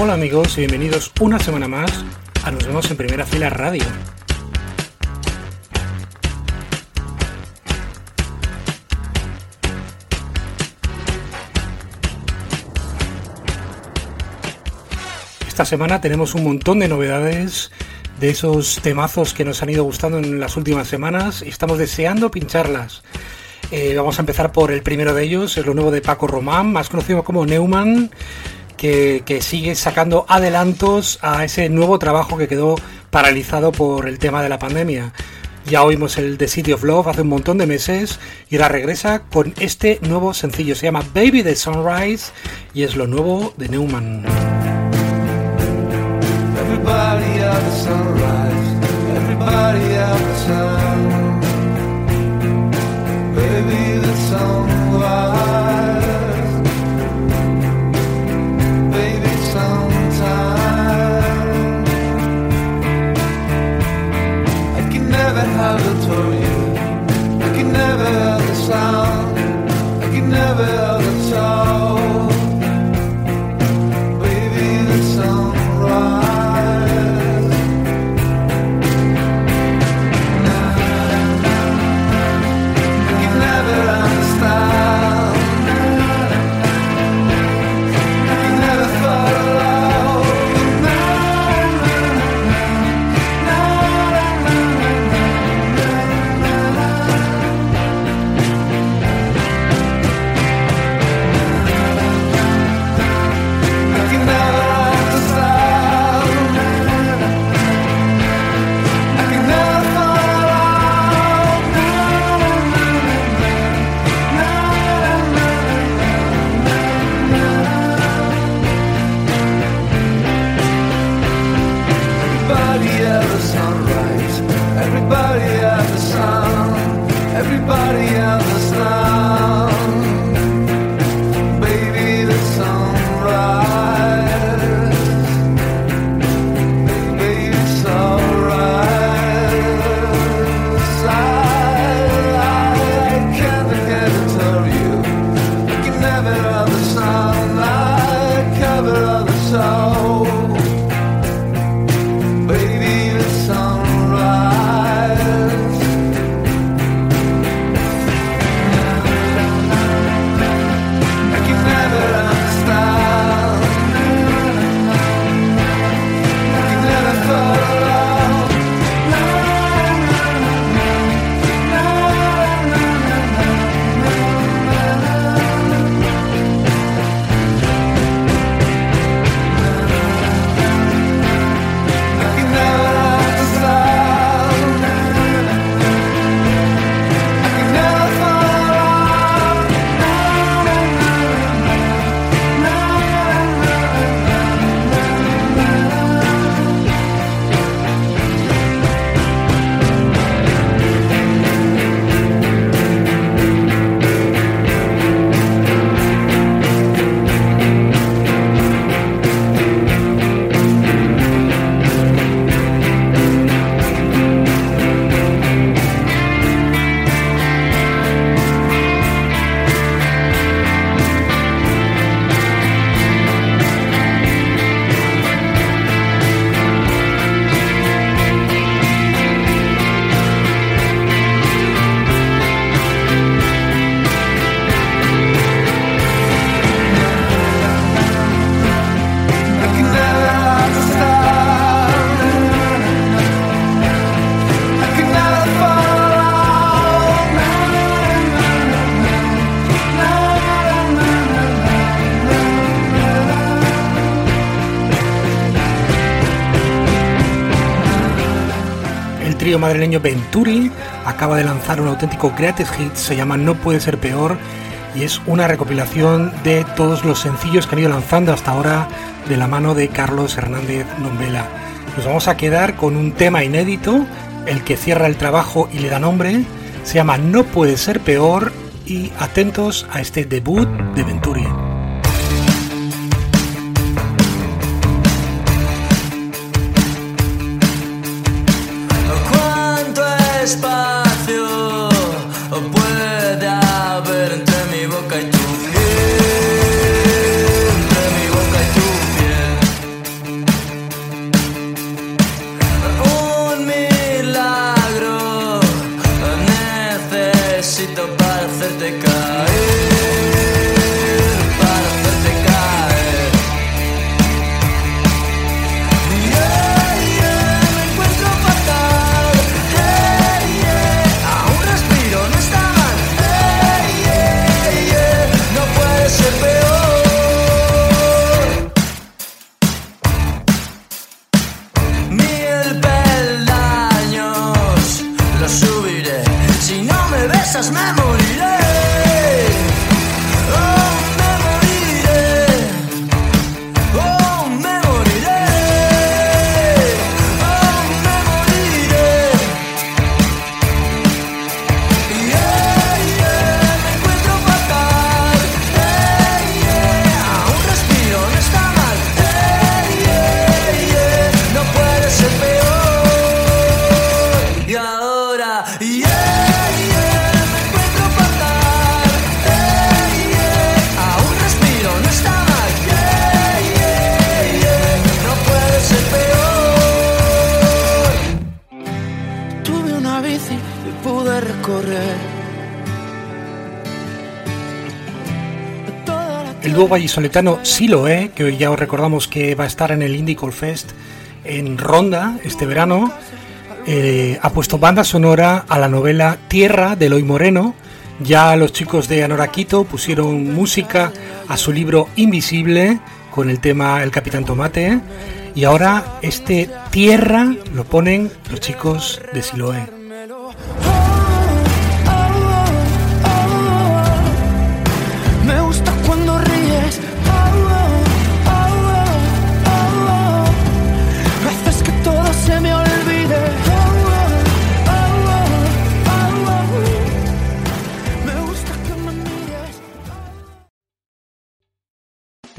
Hola amigos y bienvenidos una semana más a Nos vemos en Primera Fila Radio. Esta semana tenemos un montón de novedades de esos temazos que nos han ido gustando en las últimas semanas y estamos deseando pincharlas. Eh, vamos a empezar por el primero de ellos, es lo nuevo de Paco Román, más conocido como Neumann, que, que, sigue sacando adelantos a ese nuevo trabajo que quedó paralizado por el tema de la pandemia. Ya oímos el The City of Love hace un montón de meses y ahora regresa con este nuevo sencillo. Se llama Baby the Sunrise y es lo nuevo de Neumann. hello. Madrileño Venturi acaba de lanzar un auténtico greatest hit, se llama No puede ser peor y es una recopilación de todos los sencillos que han ido lanzando hasta ahora de la mano de Carlos Hernández Nombela. Nos vamos a quedar con un tema inédito, el que cierra el trabajo y le da nombre, se llama No puede ser peor y atentos a este debut de Venturi. Necesito para hacerte caer. muchas. El dúo vallisoletano Siloé, que hoy ya os recordamos que va a estar en el Indie Cold Fest en Ronda este verano, eh, ha puesto banda sonora a la novela Tierra de Eloy Moreno. Ya los chicos de Anoraquito pusieron música a su libro Invisible con el tema El Capitán Tomate. Y ahora este Tierra lo ponen los chicos de Siloé.